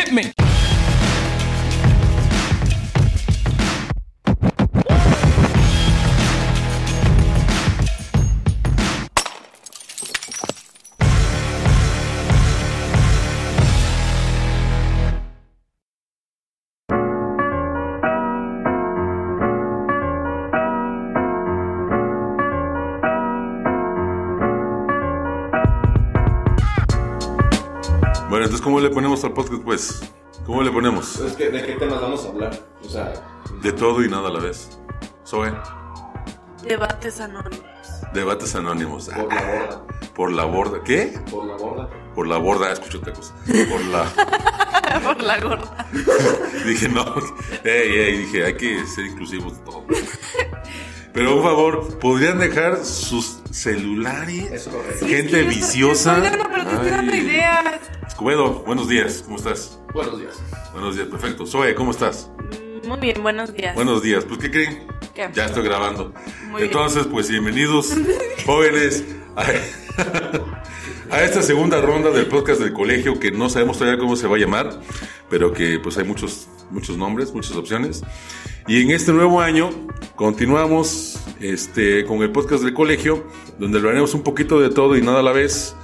Hit me. Entonces, ¿cómo le ponemos al podcast, pues? ¿Cómo le ponemos? Es que, ¿De qué temas vamos a hablar? O sea, De todo y nada a la vez. Zoe, Debates anónimos. debates anónimos. por la Ah, borda. por la borda. ¿Qué? Por la borda. Por la borda, ah, escucho otra cosa. Por la. Por la gorda. dije, no. Ey, ey, dije, hay que ser inclusivos de todo. Pero, por favor, ¿podrían dejar sus celulares? Es correcto. Gente viciosa. No, pero te estoy dando ideas. Escobedo, buenos días. ¿Cómo estás? Buenos días. Buenos días, perfecto. Zoe, ¿cómo estás? Muy bien, buenos días. Buenos días. Pues, ¿qué creen? ¿Qué? Ya estoy grabando. Muy bien. Entonces, pues bienvenidos, jóvenes, a, esta segunda ronda del podcast del colegio que no sabemos todavía cómo se va a llamar, pero que pues hay muchos, muchos nombres, muchas opciones. Y en este nuevo año continuamos este, con el podcast del colegio, donde lo haremos un poquito de todo y nada a la vez.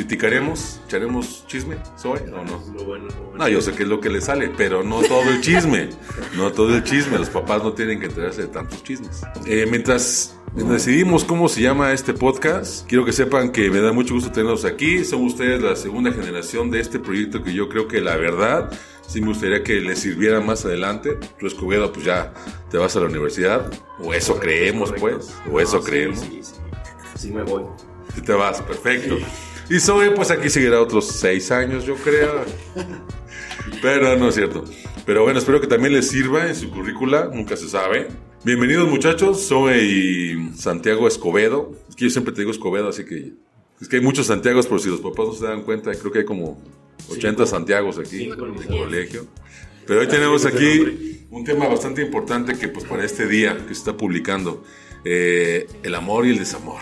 Criticaremos, echaremos chisme, ¿soy o no? Lo bueno, lo bueno. No, yo sé que es lo que le sale, pero no todo el chisme. No todo el chisme. Los papás no tienen que enterarse de tantos chismes. Eh, mientras decidimos cómo se llama este podcast, quiero que sepan que me da mucho gusto tenerlos aquí. Son ustedes la segunda generación de este proyecto que yo creo que la verdad sí me gustaría que les sirviera más adelante. Tú, Escobedo, pues ya te vas a la universidad. O eso creemos, pues. O eso No, sí, creemos. Sí, sí. Sí me voy. Te vas, perfecto. Y Zoe, pues aquí seguirá otros seis años, yo creo. Pero no es cierto. Pero bueno, espero que también les sirva en su currícula, nunca se sabe. Bienvenidos muchachos, Zoe y Santiago Escobedo. Es que yo siempre te digo Escobedo, así que... Es que hay muchos Santiagos, por si los papás no se dan cuenta, creo que hay como 80 Santiagos aquí Cinco en el colegio. Pero hoy tenemos aquí un tema bastante importante que pues para este día que se está publicando, eh, el amor y el desamor.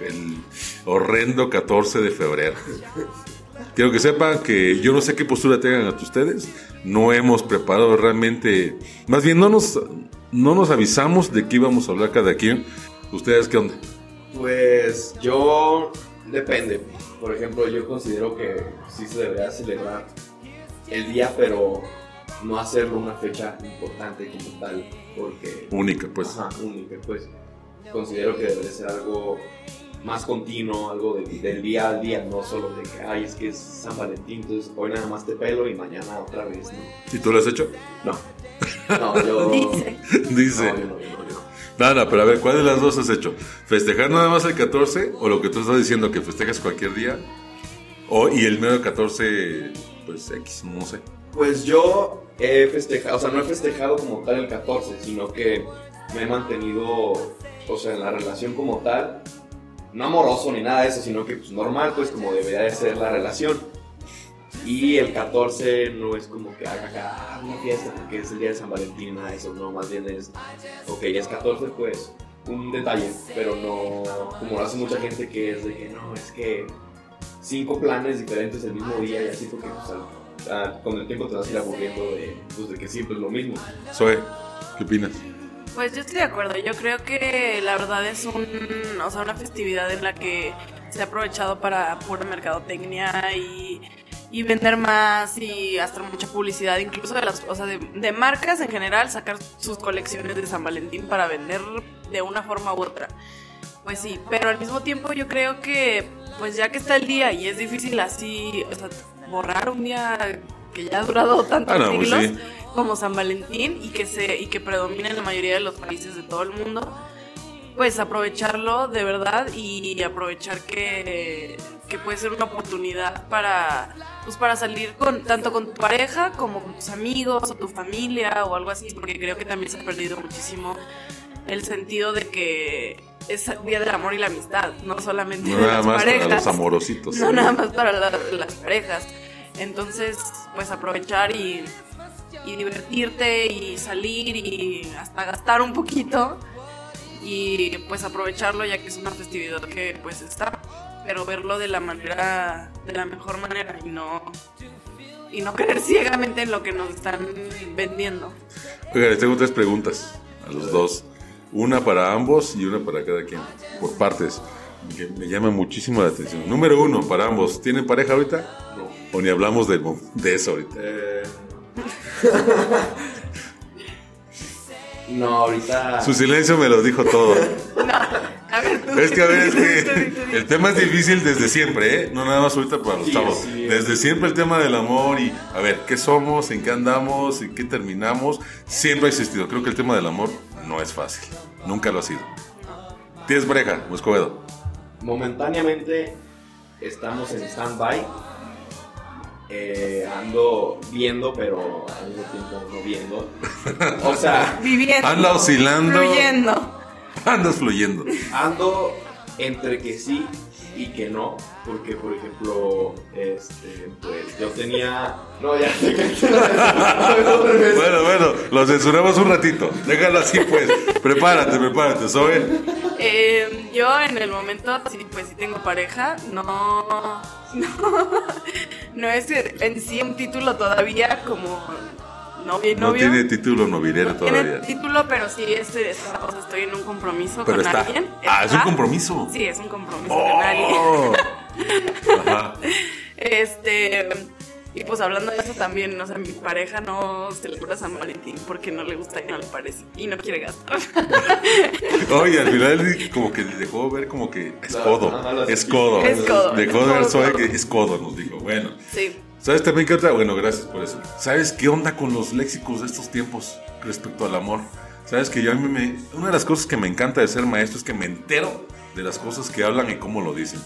El horrendo 14 de febrero. Quiero que sepan que yo no sé qué postura tengan ante ustedes. No hemos preparado realmente. Más bien, no nos, no nos avisamos de qué íbamos a hablar cada quien. ¿Ustedes qué onda? Pues yo depende. Por ejemplo, yo considero que sí se debería celebrar el día, pero no hacerlo una fecha importante como tal, porque Única, pues. Ajá, única, pues considero que debe ser algo más continuo, algo de- del día al día, no solo de que, ay, es que es San Valentín, entonces hoy nada más te pelo y mañana otra vez, ¿no? ¿Y tú lo has hecho? No, no, yo... Dice. Dice. No, yo no, yo no, yo no. Nada, pero a ver, ¿cuál de las dos has hecho? ¿Festejar nada más el 14 o lo que tú estás diciendo que festejas cualquier día? O, y el medio 14, pues X, no sé. Pues yo he festejado, o sea, no he festejado como tal el 14, sino que me he mantenido, o sea, en la relación como tal, no amoroso ni nada de eso, sino que pues normal, pues como debería de ser la relación. Y el 14 no es como que haga acá una fiesta porque es el día de San Valentín, nada de eso, no, más bien es, ok, es 14 pues un detalle, pero no como lo hace mucha gente que es de que no, es que cinco planes diferentes el mismo día y así porque pues, al- con el tiempo te vas a ir aburriendo de, pues, de que siempre es lo mismo. Zoe, ¿qué opinas? Pues yo estoy de acuerdo. Yo creo que la verdad es un, o sea, una festividad en la que se ha aprovechado para pura mercadotecnia y, y vender más y hasta mucha publicidad, incluso de las, o sea, de, de marcas en general, sacar sus colecciones de San Valentín para vender de una forma u otra. Pues sí, pero al mismo tiempo yo creo que, pues ya que está el día y es difícil así, o sea, borrar un día que ya ha durado tantos Ah, no, pues siglos sí. Como San Valentín y que se y que predomina en la mayoría de los países de todo el mundo, pues aprovecharlo de verdad y aprovechar que, que puede ser una oportunidad para pues para salir con tanto con tu pareja como con tus amigos o tu familia o algo así, porque creo que también se ha perdido muchísimo el sentido de que es día del amor y la amistad, no solamente No de nada las más parejas. para los amorositos. No nada más para la- las parejas. Entonces, pues aprovechar y, y divertirte y salir y hasta gastar un poquito y pues aprovecharlo ya que es una festividad que pues está, pero verlo de la manera, de la mejor manera y no, y no creer ciegamente en lo que nos están vendiendo. Oiga, les tengo tres preguntas a los dos. Una para ambos y una para cada quien, por partes, que me llama muchísimo la atención. Número uno, para ambos, ¿tienen pareja ahorita? No. ¿O ni hablamos de, de eso ahorita? Eh, no, ahorita. Su silencio me lo dijo todo. A ver, tú. Es que, a ver, es que el tema es difícil desde siempre, ¿eh? No nada más ahorita para los Sí, chavos. sí. Desde siempre el tema del amor y, a ver, ¿qué somos? ¿En qué andamos? ¿En qué terminamos? Siempre ha existido. Creo que el tema del amor no es fácil. Nunca lo ha sido. ¿Tienes pareja, Escobedo? Momentáneamente estamos en stand-by. Eh, ando viendo, pero al mismo tiempo no viendo. O sea, Viviendo. Anda oscilando. Fluyendo. Andas fluyendo. ando entre que sí y que no. Porque, por ejemplo, este, pues yo tenía. No, ya sé que. Bueno, bueno, lo censuramos un ratito. Déjalo así, pues. Prepárate, prepárate, Zoe. Eh, yo en el momento, sí, pues sí tengo pareja, no, no, no es en sí un título todavía como novia y No novio. tiene título novilero No tiene todavía. título, pero sí o sea, estoy en un compromiso Pero con está. alguien. Ah, es un compromiso. Sí, es un compromiso con alguien. Oh. Ajá. Este, y pues hablando de eso también, o sea, mi pareja no celebra San Valentín porque no le gusta y no le parece y no quiere gastar. Oye, al final como que dejó ver como que es codo. Es codo. Es codo, Dejó de ver codo. que es codo, nos dijo. Bueno. Sí. ¿Sabes también qué otra? Bueno, gracias por eso. ¿Sabes qué onda con los léxicos de estos tiempos respecto al amor? ¿Sabes que yo a mí me... Una de las cosas que me encanta de ser maestro es que me entero de las cosas que hablan y cómo lo dicen.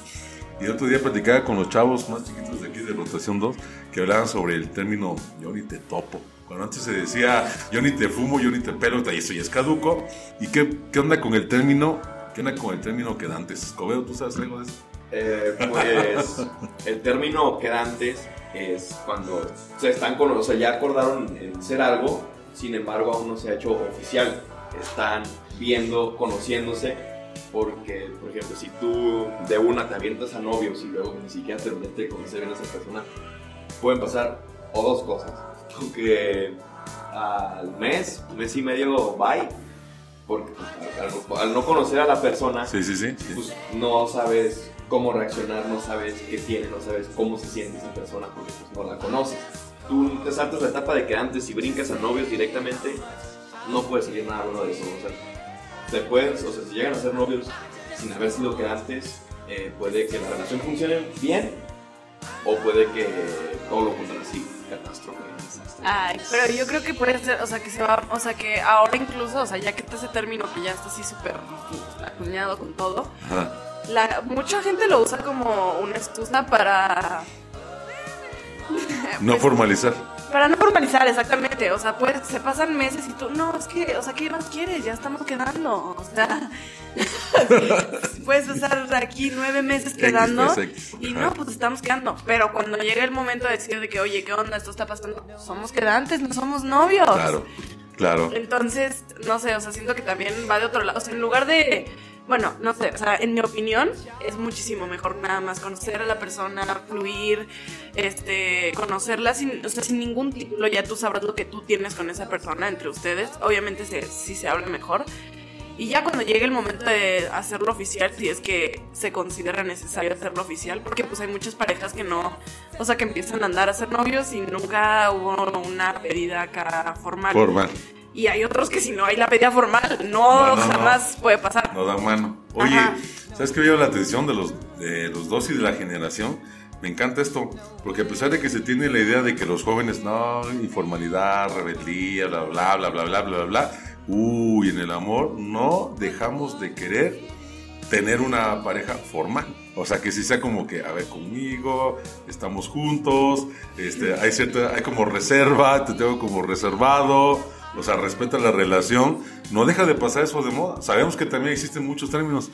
Y el otro día platicaba con los chavos más chiquitos de de Rotación 2 que hablaban sobre el término yo ni te topo. Cuando antes se decía yo ni te fumo, yo ni te pelo, y eso ya es caduco. ¿Y qué, qué onda con el término? ¿Qué onda con el término quedantes? Escobedo, ¿tú sabes algo de eso? Eh, pues el término quedantes es cuando se están con, o sea, ya acordaron en ser algo, sin embargo aún no se ha hecho oficial. Están viendo, conociéndose, porque, por ejemplo, si tú de una te avientas a novios y luego ni siquiera terminaste de conocer bien a esa persona, pueden pasar o dos cosas. O que al mes, mes y medio, bye, porque pues, al- al no conocer a la persona, Sí, sí, sí. pues no sabes cómo reaccionar, no sabes qué tiene, no sabes cómo se siente esa persona porque pues no la conoces. Tú te saltas la etapa de que antes y brincas a novios directamente, no puede salir nada bueno de eso. O sea, te puedes, o sea, si llegan a ser novios sin haber sido que antes, eh, puede que la relación funcione bien o puede que todo lo contrario, sí, catástrofe. Ay, pero yo creo que puede ser, o sea, que se va, o sea, que ahora incluso, o sea, ya que está ese término que ya está así súper acuñado con todo, Ajá. la, mucha gente lo usa como una excusa para... No formalizar. Para no formalizar, exactamente. O sea, pues se pasan meses y tú, no, es que, o sea, ¿qué más quieres? Ya estamos quedando. O sea, puedes pasar aquí nueve meses quedando pues, X. y no, pues estamos quedando. Pero cuando llega el momento de decir de que, oye, ¿qué onda? Esto está pasando. Somos quedantes, no somos novios. Claro, claro. Entonces, no sé, o sea, siento que también va de otro lado. O sea, en lugar de. Bueno, no sé, o sea, en mi opinión es muchísimo mejor nada más conocer a la persona, fluir, este, conocerla sin, o sea, sin ningún título, ya tú sabrás lo que tú tienes con esa persona entre ustedes. Obviamente se, sí se habla mejor. Y ya cuando llegue el momento de hacerlo oficial, si es que se considera necesario hacerlo oficial, porque pues hay muchas parejas que no, o sea, que empiezan a andar a ser novios y nunca hubo una pedida acá formal. Formal. Y hay otros que si no hay la pedida formal, no, No, no, no. jamás puede pasar. No da mano. Oye, Ajá. ¿sabes qué me llama la atención de los, de los dos y de la generación? Me encanta esto, porque a pesar de que se tiene la idea de que los jóvenes, no, informalidad, rebeldía, bla, bla, bla, bla, bla, bla, bla, uy, en el amor no dejamos de querer tener una pareja formal. O sea, que si sea como que, a ver, conmigo, estamos juntos, este, hay cierta, hay como reserva, te tengo como reservado, o sea, respeta la relación, no deja de pasar eso de moda. Sabemos que también existen muchos términos.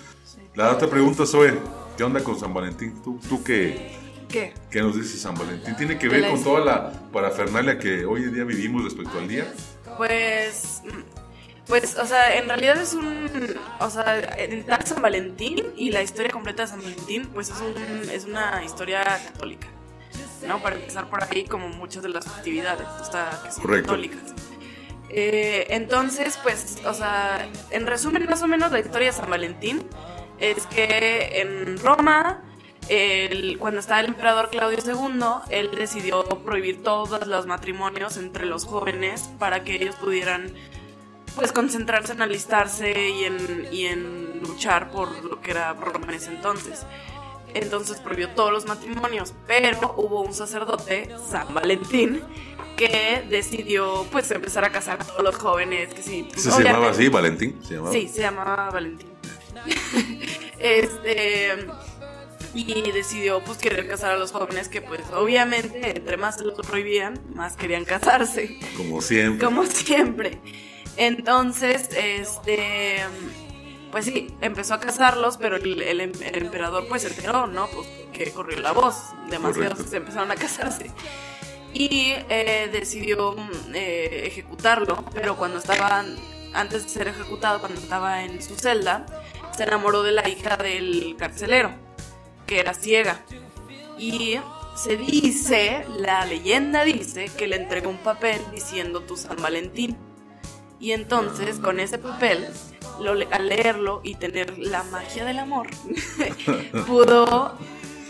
La otra pregunta, Zoe, ¿qué onda con San Valentín? ¿Tú, tú qué, ¿Qué? qué nos dice San Valentín? ¿Tiene que ver con toda la parafernalia que hoy en día vivimos respecto al día? Pues, pues, o sea, en realidad es un, o sea, en tal San Valentín y la historia completa de San Valentín, pues es un, es una historia católica. ¿no? Para empezar por ahí, como muchas de las festividades, o sea, que son Correcto. católicas. Eh, entonces, pues, o sea, en resumen, más o menos la historia de San Valentín es que en Roma, cuando estaba el emperador Claudio II, él decidió prohibir todos los matrimonios entre los jóvenes para que ellos pudieran pues concentrarse en alistarse y en, y en luchar por lo que era Roma en ese entonces. Entonces prohibió todos los matrimonios, pero hubo un sacerdote, San Valentín, que decidió pues empezar a casar a todos los jóvenes, que sí, pues, ¿Ese se llamaba así, Valentín? ¿Se llamaba? Sí, se llamaba Valentín. este y decidió pues querer casar a los jóvenes que pues obviamente entre más se los prohibían, más querían casarse, Como siempre. como siempre. Entonces, este pues sí, empezó a casarlos, pero el, el em- el emperador pues se enteró, ¿no? Pues que corrió la voz, demasiados se empezaron a casarse. Y eh, decidió mm, eh, ejecutarlo, pero cuando estaba, antes de ser ejecutado, cuando estaba en su celda, se enamoró de la hija del carcelero, que era ciega. Y se dice, la leyenda dice, que le entregó un papel diciendo tu San Valentín. Y entonces, con ese papel, lo, al leerlo y tener la magia del amor, pudo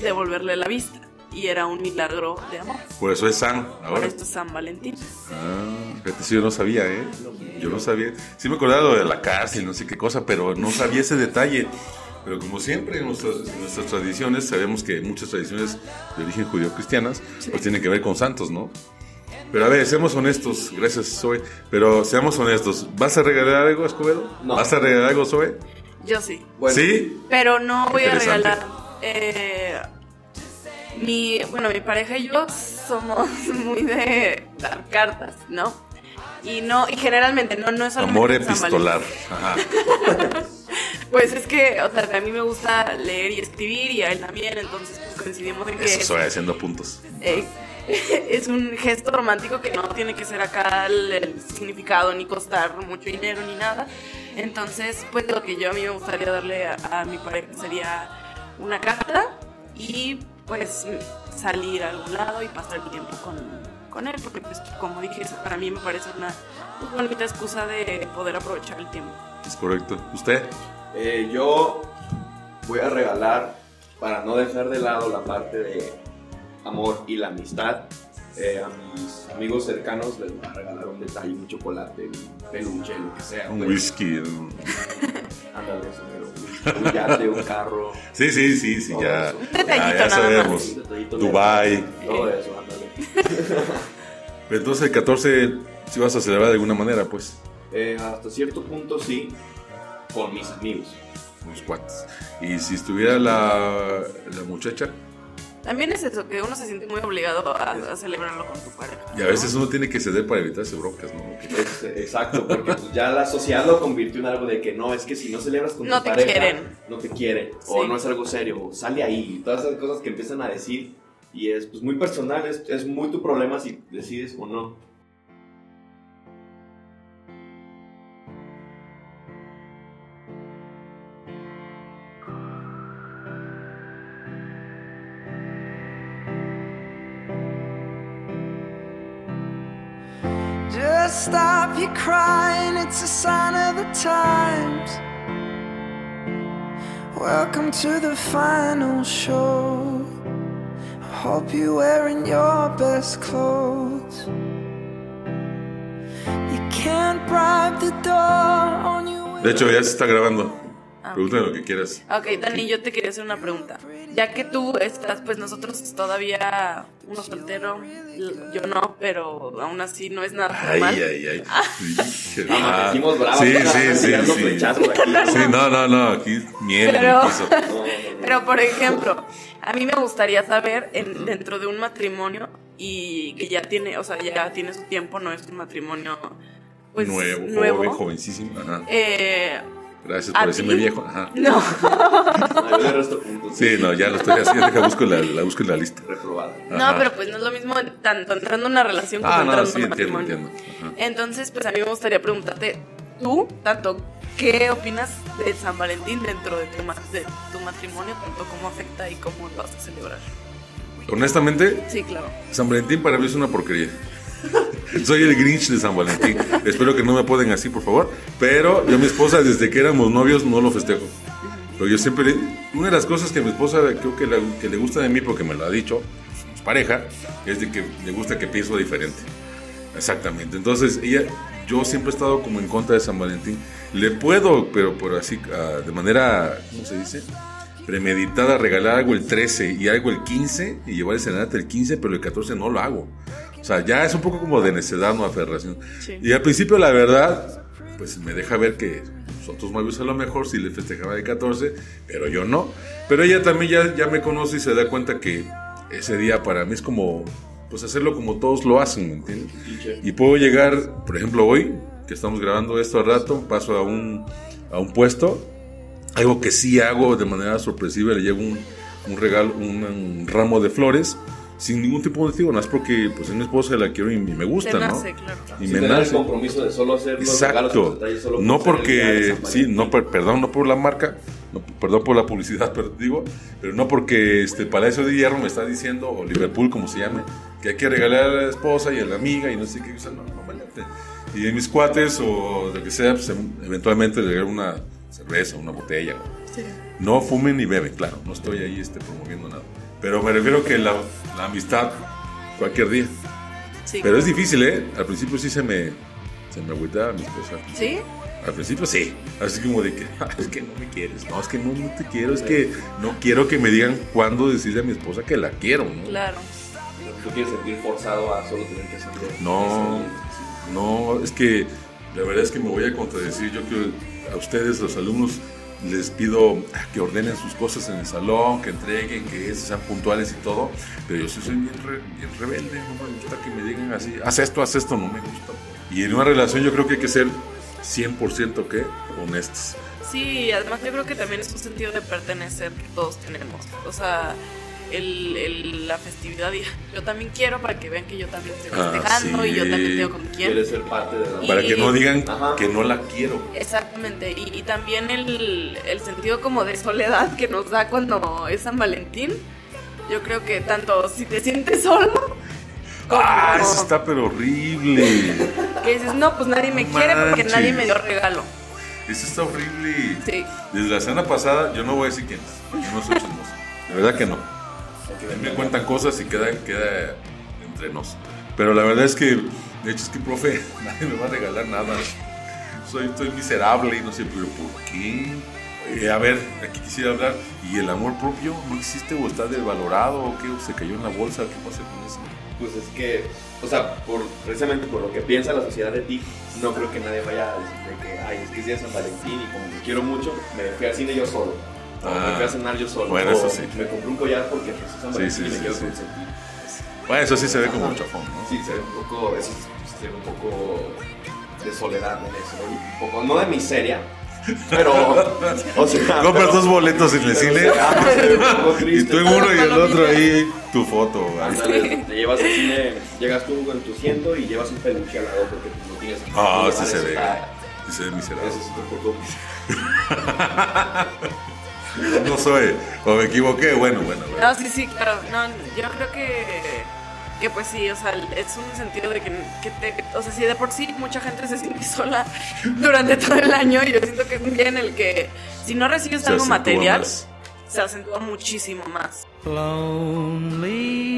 devolverle la vista. Y era un milagro de amor. Por eso es San Por ahora. esto es San Valentín. Ah, fíjate, sí, yo no sabía, ¿eh? Yo no sabía. Sí me acordaba de la cárcel, no sé qué cosa, pero no sabía ese detalle. Pero como siempre en nuestras, en nuestras tradiciones, sabemos que muchas tradiciones de origen judío-cristianas, pues tienen que ver con santos, ¿no? Pero a ver, seamos honestos, gracias Zoe, pero seamos honestos, ¿vas a regalar algo, Escobedo? No. ¿Vas a regalar algo, Zoe? Yo sí. Bueno, ¿Sí? Pero no voy a regalar. eh, mi, bueno, mi pareja y yo somos muy de dar cartas, ¿no? Y no, y generalmente no, no es Amor epistolar. Ajá. Pues es que, o sea, a mí me gusta leer y escribir y a él también, entonces pues coincidimos en que Eso, Zoe, haciendo puntos. eh, es un gesto romántico que no tiene que ser acá el, el significado ni costar mucho dinero ni nada. Entonces, pues lo que yo a mí me gustaría darle a, a mi pareja sería una carta y pues salir a algún lado y pasar el tiempo con, con él, porque pues como dije, para mí me parece una pues, bonita excusa de poder aprovechar el tiempo. Es correcto. ¿Usted? Eh, yo voy a regalar, para no dejar de lado la parte de amor y la amistad, eh, a mis amigos cercanos les voy a regalar un detalle, un chocolate, un peluche, lo que sea. Un pues. whisky. un- Ándale, señor, un, un yate, un carro. Sí, sí, sí, sí, ya. Un Ya, sabemos. Dubai. Todo eso, ándale. Pero entonces el 14 sí vas a celebrar de alguna manera, pues. Eh, hasta cierto punto sí, con mis amigos. Unos cuates. Y si estuviera la, la muchacha, También es eso, que uno se siente muy obligado a, a celebrarlo con tu pareja. y a veces uno tiene que ceder para evitarse broncas, ¿no? Exacto, porque pues, ya la sociedad lo convirtió en algo de que no, es que si no celebras con No tu te pareja, quieren. no te quieren, o Sí. no es algo serio, o sale ahí, y todas esas cosas que empiezan a decir, y es pues, muy personal, es, es muy tu problema si decides o no. Stop your crying, it's a sign of the times. Welcome to the final show. I hope you're wearing your best clothes. You can't bribe the door on your way. De hecho, ya se está grabando. Ah. Pregúntame lo que quieras. Ok, Dani, yo te quería hacer una pregunta. Ya que tú estás, pues nosotros todavía uno soltero, yo no, pero aún así no es nada Ay, normal. ay, ay. Ah, bravos, Sí, ¿no? sí, sí. Sí. Sí, no, no, no. Aquí miel en Pero- el piso. Pero por ejemplo, a mí me gustaría saber en- dentro de un matrimonio y que ya tiene, o sea, ya tiene su tiempo, no es un matrimonio pues nuevo, nuevo. joven, jovencísimo. Ajá. Eh, Gracias ¿a por decirme viejo. Ajá. no, No, yo le resto puntos. Sí, no, ya lo estoy haciendo. Deja, busco la, la busco en la lista. Reprobada. no, pero pues no es lo mismo tanto entrando en una relación como Ah, entrando no, sí, en un entiendo, matrimonio. entiendo. Ajá. Entonces, pues a mí me gustaría preguntarte, tú, tanto, ¿qué opinas de San Valentín dentro de tu, ma- de tu matrimonio? Tanto cómo afecta y cómo lo vas a celebrar. honestamente, Sí, claro. San Valentín para mí es una porquería. Soy el Grinch de San Valentín. Espero que no me pueden así, por favor. Pero yo mi esposa, desde que éramos novios, no lo festejo. Pero yo siempre, una de las cosas que mi esposa creo que, la- que le gusta de mí, porque me lo ha dicho, somos pareja, es de que le gusta que pienso diferente. Exactamente. Entonces, ella, yo siempre he estado como en contra de San Valentín. Le puedo, pero por así, ah, de manera, ¿cómo se dice? Premeditada, regalar algo el 13 y algo el 15 y llevar el serenata el 15, pero el 14 no lo hago. O sea, ya es un poco como de necedad, no aferración. Sí. Y al principio, la verdad, pues me deja ver que nosotros novios a lo mejor sí le festejaba el 14, pero yo no. Pero ella también ya, ya me conoce y se da cuenta que ese día para mí es como, pues hacerlo como todos lo hacen, ¿me entiendes? Y puedo llegar, por ejemplo, hoy, que estamos grabando esto al rato, paso a un, a un puesto, algo que sí hago de manera sorpresiva, le llevo un, un regalo, un, un ramo de flores, sin ningún tipo de motivo, no es porque pues es mi esposa y la quiero y, y me gusta, Te ¿no? nace, claro. Y Sin me tener el nace. compromiso de solo hacer los regalos Exacto. los detalles solo No de porque, sí, no, per- perdón, no por la marca, no, perdón por la publicidad, pero digo, pero no porque este Palacio de Hierro me está diciendo, o Liverpool, como se llame, que hay que regalar a la esposa y a la amiga y no sé qué, o sea, no, no me late. Y de mis cuates o lo que sea, pues em- eventualmente le regalo una cerveza, una botella. No fumen ni beben, claro, no estoy ahí este, promoviendo nada. Pero me refiero que la, la amistad, cualquier día. Sí. Pero es difícil, ¿eh? Al principio sí se me, se me agüita mi esposa. ¿Sí? Al principio sí, así como de que "Ah, es que no me quieres, no, es que no, no te quiero, es que no quiero que me digan cuándo decirle a mi esposa que la quiero, ¿no? Claro. Tú quieres sentir forzado a solo tener que hacerlo. No, no, es que la verdad es que me voy a contradecir, yo quiero a ustedes, los alumnos, les pido que ordenen sus cosas en el salón, que entreguen, que sean puntuales y todo, pero yo sí soy bien, bien rebelde, no me gusta que me digan así, haz esto, haz esto, no me gusta. Y en una relación yo creo que hay que ser 100% que honestos. Sí, además yo creo que también es un sentido de pertenecer que todos tenemos. O sea, el, el- la festividad, y yo también quiero para que vean que yo también estoy Ah, festejando y yo también tengo con quién. Quieres ser parte de la Y- Para que no digan Ajá. que no la quiero. Exactamente, y, y también el, el sentido como de soledad que nos da cuando es San Valentín. Yo creo que tanto si te sientes solo, como Ah, eso está pero horrible. que dices, no, pues nadie me No quiere porque nadie me dio regalo. Eso está horrible. Sí. Desde la semana pasada, yo no voy a decir quién es, porque no soy chismoso. De verdad que no. Me cuentan cosas y queda, queda entre nos. Pero la verdad es que, de hecho, es que, profe, nadie me va a regalar nada. Soy, estoy miserable y no sé, pero ¿por qué? Eh, a ver, aquí quisiera hablar. ¿Y el amor propio no existe o está desvalorado o qué? ¿O se cayó en la bolsa? ¿Qué pasa con eso? Pues es que, o sea, por, precisamente por lo que piensa la sociedad de ti, no creo que nadie vaya a decirte que, ay, es que es día San Valentín y como te quiero mucho, me fui al cine yo solo. Ah, me fui a cenar yo solo. bueno, eso sí. Me compré un collar porque pues, es San Sí, sí, y me sí, quiero sí. consentir. Bueno, eso sí se ve como un chafón, ¿no? Sí, se ve un poco, eso es- se ve un poco de soledad en eso, ¿no? un poco, no de miseria, pero, o sea, Compras pero- dos boletos en el cine se- ah, se ve un poco y tú en uno y el otro ahí tu foto. güey. Ándale, te llevas al cine, llegas tú con tu asiento y llevas un peluche al lado porque pues, no tienes Ah, no sí se ve. Sí se ve miserable. Eso es un poco. No soy, o me equivoqué, bueno, bueno, bueno. No, sí, sí, claro. No, yo creo que, que pues sí, o sea, es un sentido de que, que te, o sea, si de por sí mucha gente se siente sola durante todo el año, yo siento que es un día en el que si no recibes Se algo material, más. se acentúa muchísimo más. Lonely.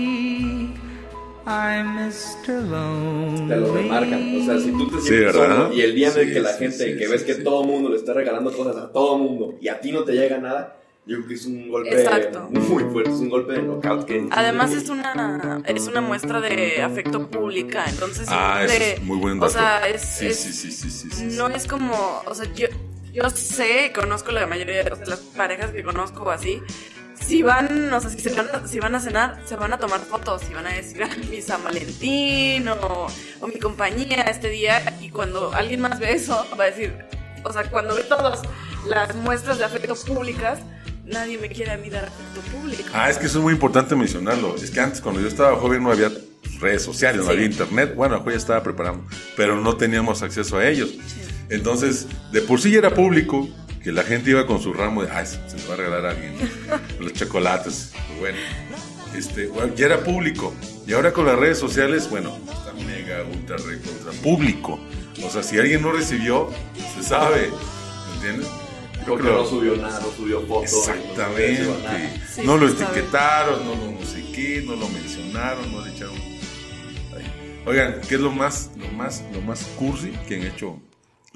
Te lo remarcan. O sea, si tú te sientes ¿verdad? solo y el día en el Sí, que la sí, gente, sí, que sí, ves que sí. todo el mundo le está regalando cosas a todo el mundo y a ti no te llega nada, yo creo que es un golpe Exacto. muy fuerte, es un golpe de knockout que. Además es una es una muestra de afecto pública, entonces Ah, de- es muy buen O dato. sea, es, Sí, es- sí, sí, sí, sí, sí, no es como, o sea, yo yo sé, conozco la mayoría de las parejas que conozco así. Si van, o sea, si, se van, a- si van a cenar, se van a tomar fotos y van a decir, "Ah, mi San Valentín o, o mi compañía este día. Y cuando alguien más ve eso, va a decir, o sea, cuando ve todas las muestras de afecto públicas, nadie me quiere a mí dar afecto público. Ah, es que eso es muy importante mencionarlo. Es que antes, cuando yo estaba joven, no había redes sociales, no Sí. había internet. Bueno, yo ya estaba preparando, pero no teníamos acceso a ellos. Entonces, de por sí ya era público que la gente iba con su ramo de, ay, se le va a regalar a alguien ¿no? los chocolates. Bueno, este, bueno, ya era público. Y ahora con las redes sociales, bueno, está mega, ultra, recontra público. O sea, si alguien no recibió, se sabe. ¿Me entiendes? Porque que lo- no subió nada, no subió fotos. Exactamente. No, subió nada. Sí, no lo etiquetaron, no lo no sé qué, no lo mencionaron, no le echaron. Oigan, ¿qué es lo más, lo más, lo más cursi que han hecho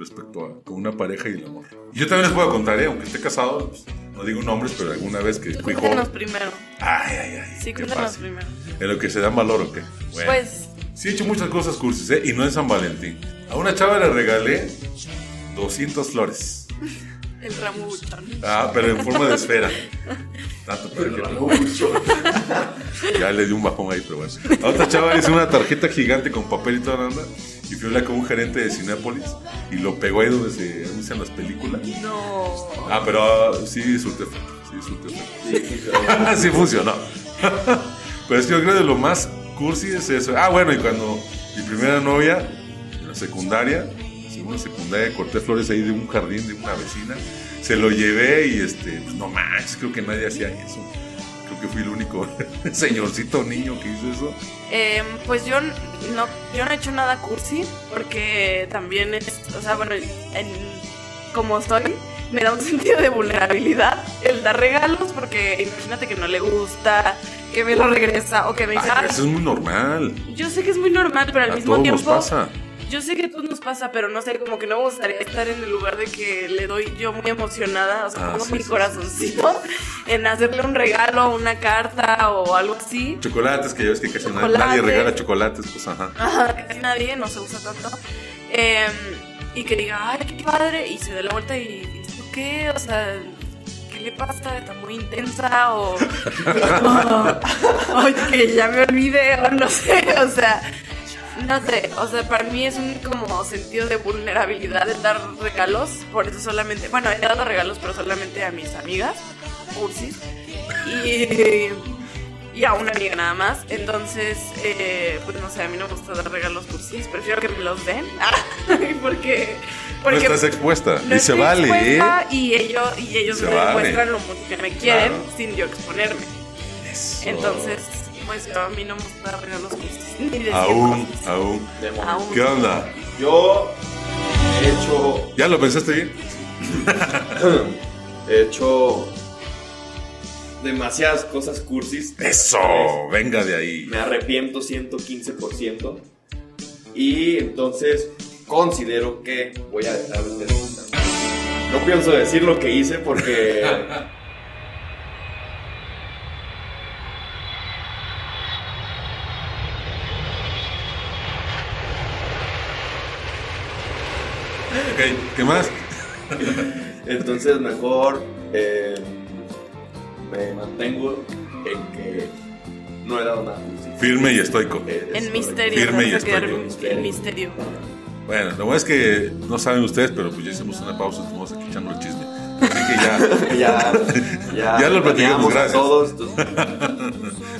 respecto a con una pareja y el amor? Yo también les puedo contar, ¿eh? aunque esté casado, pues, no digo nombres, pero alguna vez que fui joven. primero. Ay, ay, ay. Sí, ¿qué cuéntanos primero. En lo que se dan valor o qué. Bueno, Pues, sí he hecho muchas cosas cursis, ¿eh? Y no en San Valentín. A una chava le regalé 200 flores. el ramo buchón. Ah, pero en forma de esfera. Tanto que no. Ya le di un bajón ahí, pero bueno. A otra chava hizo una tarjeta gigante con papel y toda la onda. Y fui a hablar con un gerente de Cinépolis y lo pegó ahí donde se anuncian las películas. No. Ah, pero ah, sí surte efecto. Sí surte efecto. Sí, sí funcionó. Pero es que yo creo que lo más cursi es eso. Ah, bueno, y cuando mi primera novia, en la secundaria, segunda secundaria, corté flores ahí de un jardín de una vecina, se lo llevé y este, pues no manches, creo que nadie hacía eso. Que fui el único señorcito niño que hizo eso. Em, pues yo no, yo no he hecho nada cursi porque también es, o sea, bueno, en- como estoy, me da un sentido de vulnerabilidad el dar regalos porque imagínate que no le gusta, que me lo regresa o que me Ay, "Ah, eso es muy normal. yo sé que es muy normal, pero al A mismo todos nos tiempo, pasa. Yo sé que a todos nos pasa, pero no sé, como que no me gustaría estar en el lugar de que le doy yo muy emocionada, o sea, Ah, pongo sí, mi sí, sí. corazoncito en hacerle un regalo, una carta o algo así. Chocolates, que ya ves que casi nadie regala chocolates, pues ajá. Ajá, casi nadie, no se usa tanto. Em, y que diga, ay, qué padre, y se dé la vuelta y, ¿esto qué? O sea, ¿qué le pasa? ¿Está muy intensa? O, o, oye, que ya me olvidé, o no sé, o sea, no sé, o sea, para mí es un como sentido de vulnerabilidad el dar regalos, por eso solamente, bueno, he dado regalos, pero solamente a mis amigas, cursis, y y a una amiga nada más. Entonces, eh, pues no sé, a mí no me gusta dar regalos cursis, prefiero que me los den. porque No porque estás expuesta. no y se vale, ¿eh? Y ellos, y ellos Se me vale. demuestran lo mucho que me quieren Claro. sin yo exponerme. Eso. Entonces, pues yo a mí no me gusta cursis. Ni decir Aún, cosas. aún. ¿Qué onda? Yo he hecho, ¿Ya lo pensaste bien? he hecho demasiadas cosas cursis. Eso, venga de ahí. Me arrepiento 115%. Y entonces considero que voy a dejar de. No pienso decir lo que hice porque. ¿Qué más? Entonces mejor eh, me mantengo en que no he dado nada cursi. Firme y estoico. Eh, En misterio, Firme y estoico. en- en misterio. Bueno, lo bueno es que no saben ustedes, pero pues ya hicimos una pausa, estamos aquí echando el chisme. Así que ya. Ya, ya, Ya lo platicamos, gracias. todos. entonces,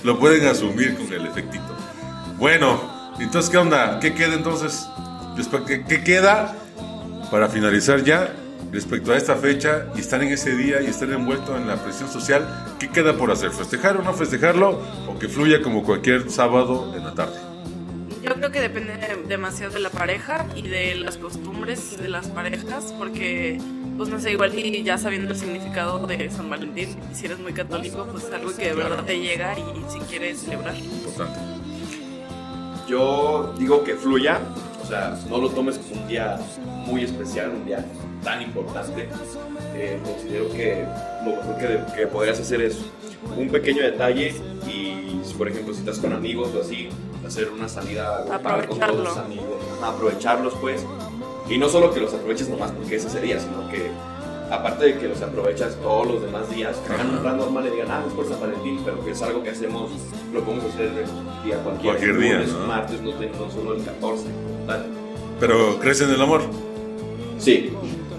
lo pueden asumir con el efectito. Bueno, entonces, ¿qué onda? ¿Qué queda entonces? Después, ¿Qué, qué queda para finalizar ya respecto a esta fecha y estar en ese día y estar envuelto en la presión social? ¿Qué queda por hacer? ¿Festejar o no festejarlo? ¿O que fluya como cualquier sábado en la tarde? Yo creo que depende demasiado de la pareja y de las costumbres de las parejas, porque, pues no sé, igual y ya sabiendo el significado de San Valentín, y si eres muy católico, pues es algo que de verdad te llega y si quieres celebrar. Importante. Yo digo que fluya, sea, no lo tomes como un día muy especial, un día tan importante. Eh, considero que lo mejor que, que podrías hacer es un pequeño detalle y, si, por ejemplo, si estás con amigos o así, hacer una salida con todos los amigos, aprovecharlos pues. Y no solo que los aproveches nomás porque ese sería, sino que aparte de que los aprovechas todos los demás días, que hagan un plan normal y digan, ah, es por San Valentín, pero que es algo que hacemos, lo podemos hacer día cualquiera. Cualquier día, lunes, ¿no? martes, no, te- no solo el 14. tal. Pero ¿crees en el amor? Sí,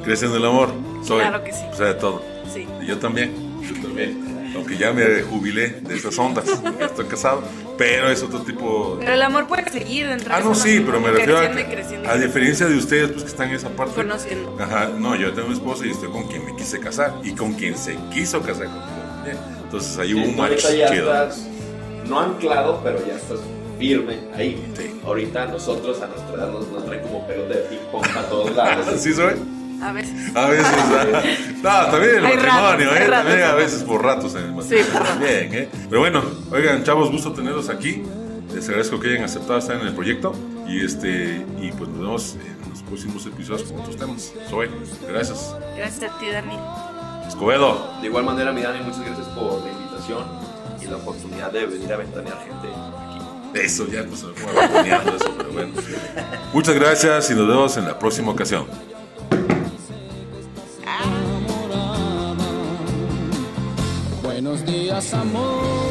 ¿Crees en el amor? Soy. Claro que sí. O sea, de todo. Sí. Y yo también. Yo también. Aunque ya me jubilé de esas ondas. Ya estoy casado. Pero es otro tipo. Pero el amor puede seguir dentro Ah, no, sí, pero me refiero a, creciendo creciendo a diferencia de ustedes, pues que están en esa parte. Conociendo. Ajá, no, yo tengo una esposa y estoy con quien me quise casar. Y con quien se quiso casar conmigo también. Entonces ahí hubo Sí, un match chido. estás no anclado, pero ya estás firme ahí. Sí. Ahorita nosotros a nuestra edad nos, nos traen como pelota de ping pong a todos lados. ¿Sí soy? A veces. A veces. No, también el Hay matrimonio, ratos, ¿eh? ratos. También a veces por ratos en el matrimonio. Sí, por ratos. Bien, ¿eh? Pero bueno, oigan, chavos, gusto tenerlos aquí. Les agradezco que hayan aceptado estar en el proyecto. Y este y pues nos vemos en los próximos episodios con otros temas. Soy, gracias. Gracias a ti, Dani. Escobedo. De igual manera, mi Dani, muchas gracias por la invitación y la oportunidad de venir a ventanear gente aquí. Eso ya pues se me fue eso, pero bueno. Muchas gracias y nos vemos en la próxima ocasión. Buenos días, amor, amor,